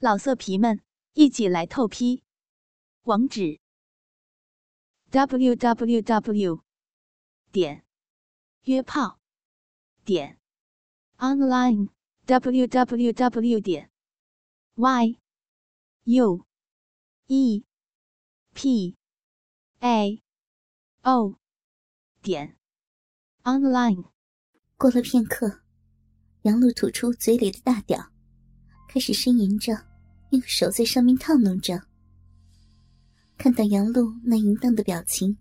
老色皮们，一起来透批！网址：w w w 点约炮点 online w w w 点 y u e p a o 点 online。过了片刻，杨露吐出嘴里的大屌，开始呻吟着。用手在上面套弄着，看到杨露那淫荡的表情，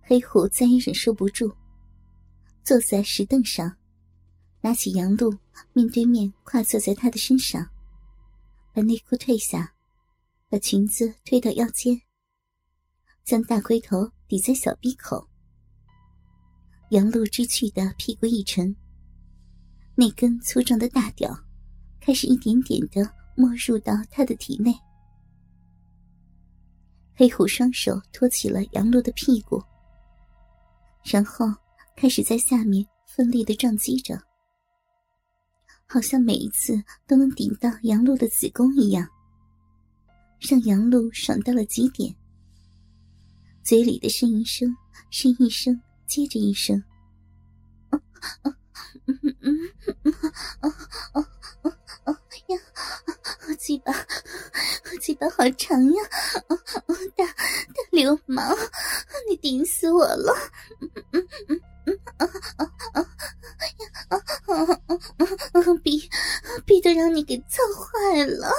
黑虎再也忍受不住，坐在石凳上，拿起杨露，面对面跨坐在她的身上，把内裤褪下，把裙子推到腰间，将大龟头抵在小臂口。杨露知趣的屁股一沉，那根粗壮的大屌开始一点点的。没入到他的体内，黑虎双手托起了杨露的屁股，然后开始在下面奋力的撞击着，好像每一次都能顶到杨露的子宫一样，让杨露爽到了极点。嘴里的呻吟声是一声接着一声，啊啊，嗯嗯嗯，啊啊啊啊呀！鸡巴，我鸡巴好长呀！大大流氓，你顶死我了！嗯嗯嗯嗯啊啊啊逼逼得让你给操坏了！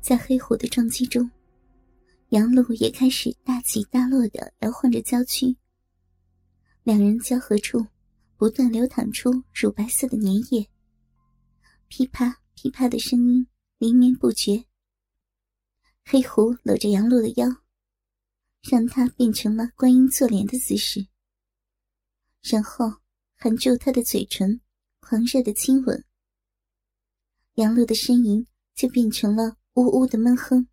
在黑虎的撞击中，杨露也开始大起大落的摇晃着娇躯，两人交合处。不断流淌出乳白色的粘液，噼啪噼啪的声音连绵不绝。黑狐搂着杨露的腰，让她变成了观音坐莲的姿势，然后含住她的嘴唇，狂热的亲吻。杨露的呻吟就变成了呜呜的闷哼。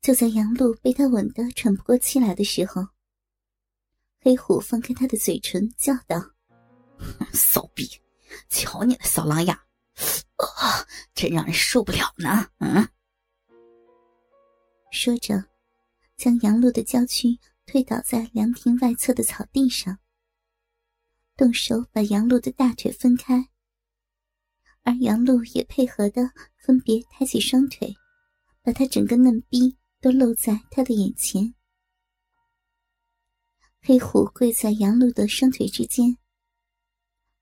就在杨露被他吻得喘不过气来的时候。黑虎放开他的嘴唇，叫道：“骚逼，瞧你那小狼牙，啊，真让人受不了呢！”嗯，说着，将杨露的娇躯推倒在凉亭外侧的草地上，动手把杨露的大腿分开，而杨露也配合的分别抬起双腿，把他整个嫩逼都露在他的眼前。黑虎跪在杨露的双腿之间，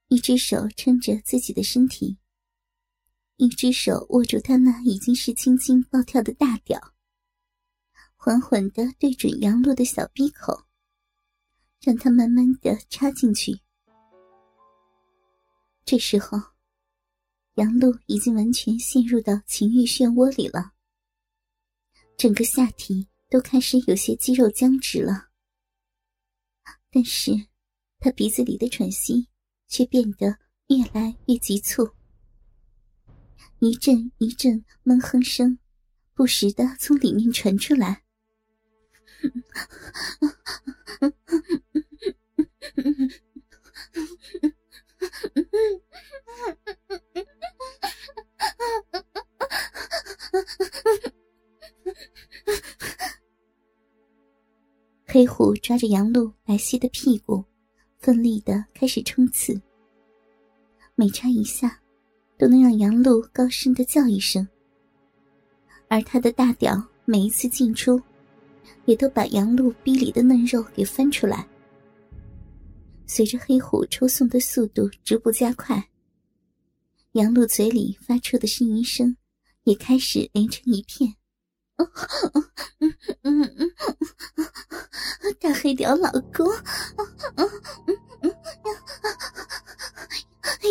一只手撑着自己的身体，一只手握住他那已经是青筋暴跳的大屌，缓缓的对准杨露的小鼻口，让他慢慢的插进去。这时候，杨露已经完全陷入到情欲漩涡里了，整个下体都开始有些肌肉僵直了。但是，他鼻子里的喘息却变得越来越急促，一阵一阵闷哼声不时的从里面传出来。黑虎抓着杨露白皙的屁股，奋力的开始冲刺。每插一下，都能让杨露高声的叫一声。而他的大屌每一次进出，也都把杨露逼里的嫩肉给翻出来。随着黑虎抽送的速度逐步加快，杨露嘴里发出的呻吟声也开始连成一片。大黑屌老公，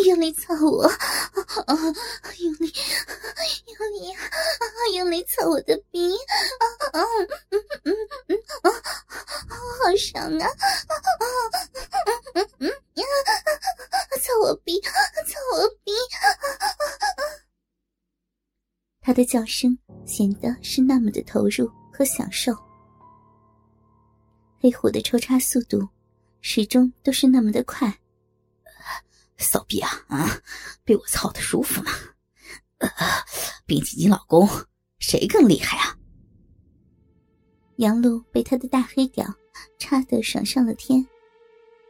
用力操我，用力，用力，用力操我的逼，好爽啊！操我逼，操我逼！他的叫声显得是那么的投入和享受。黑虎的抽插速度始终都是那么的快，骚逼啊啊！被我操的舒服吗？比起你老公，谁更厉害啊？杨璐被他的大黑屌插得爽上了天。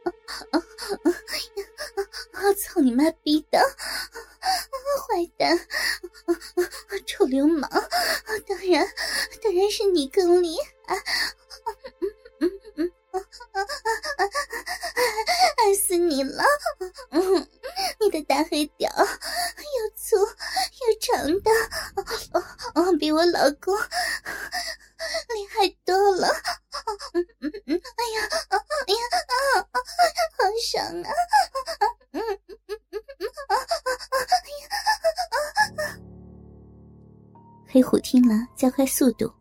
我操你妈逼的！坏蛋！臭流氓！当然，当然是你更厉害！爱死你了！你的大黑屌又粗又长的，比我老公厉害多了！哎呀，哎呀，好爽啊！黑虎听了，加快速度，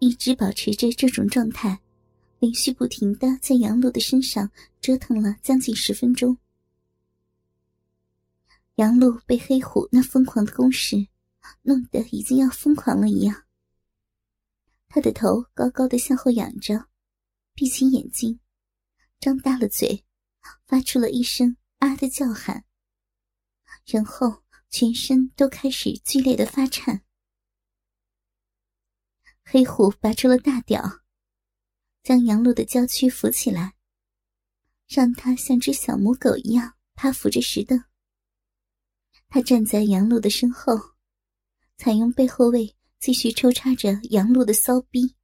一直保持着这种状态。连续不停的在杨璐的身上折腾了将近十分钟，杨璐被黑虎那疯狂的攻势弄得已经要疯狂了一样。他的头高高的向后仰着，闭起眼睛，张大了嘴，发出了一声“啊”的叫喊，然后全身都开始剧烈的发颤。黑虎拔出了大屌。将杨璐的娇躯扶起来，让她像只小母狗一样趴伏着石凳。他站在杨璐的身后，采用背后位继续抽插着杨璐的骚逼。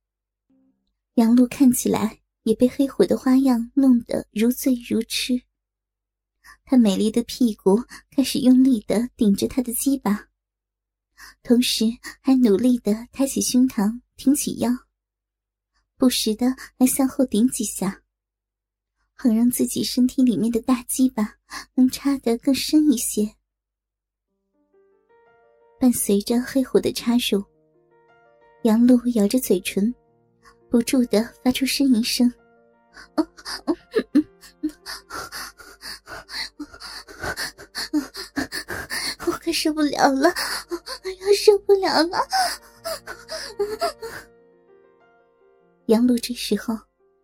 杨璐看起来也被黑虎的花样弄得如醉如痴。她美丽的屁股开始用力的顶着他的鸡巴，同时还努力的抬起胸膛，挺起腰。不时的来向后顶几下，好让自己身体里面的大鸡巴能插得更深一些。伴随着黑虎的插入，杨璐咬着嘴唇，不住的发出呻吟声：“我快受不了了，我要受不了了！”杨璐这时候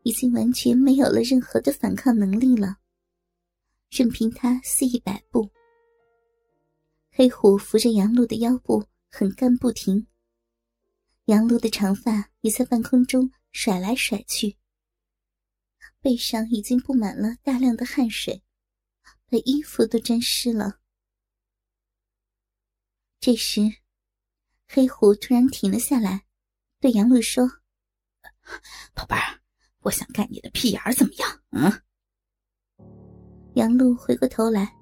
已经完全没有了任何的反抗能力了，任凭他肆意摆布。黑虎扶着杨璐的腰部，狠干不停。杨璐的长发也在半空中甩来甩去，背上已经布满了大量的汗水，把衣服都沾湿了。这时，黑虎突然停了下来，对杨璐说。宝贝儿，我想干你的屁眼儿，怎么样？嗯。杨璐回过头来，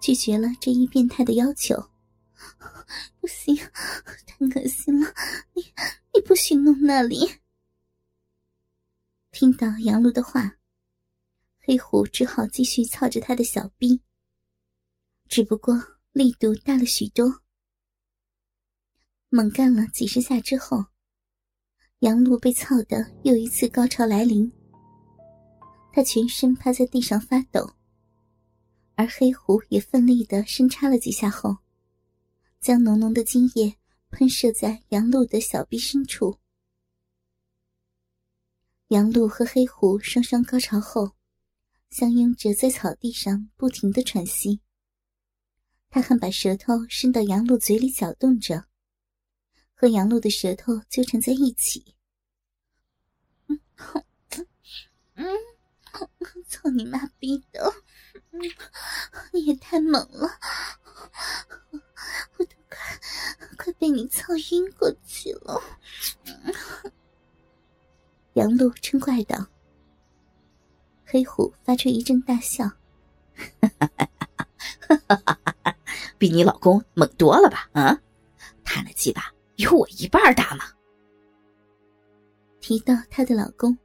拒绝了这一变态的要求。不行，太恶心了！你你不许弄那里。听到杨璐的话，黑虎只好继续操着他的小逼，只不过力度大了许多。猛干了几十下之后。杨璐被操得又一次高潮来临，他全身趴在地上发抖，而黑虎也奋力的深插了几下后，将浓浓的精液喷射在杨璐的小臂深处。杨璐和黑虎双双高潮后，相拥着在草地上不停的喘息。他还把舌头伸到杨璐嘴里搅动着。和杨璐的舌头纠缠在一起，嗯，嗯，操你妈逼的，你也太猛了，我都快快被你操晕过去了。杨璐嗔怪道。黑虎发出一阵大笑，哈哈哈哈哈比你老公猛多了吧？啊，他那鸡巴。有我一半大吗？提到她的老公，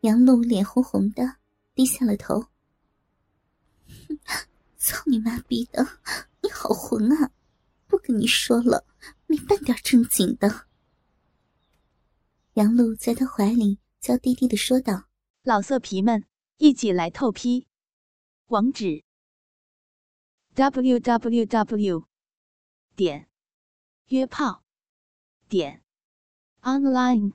杨璐脸红红的，低下了头。操你妈逼的！你好混啊！不跟你说了，没半点正经的。杨璐在他怀里娇滴滴的说道：“老色皮们，一起来透批，网址：w w w. 点约炮。”点 online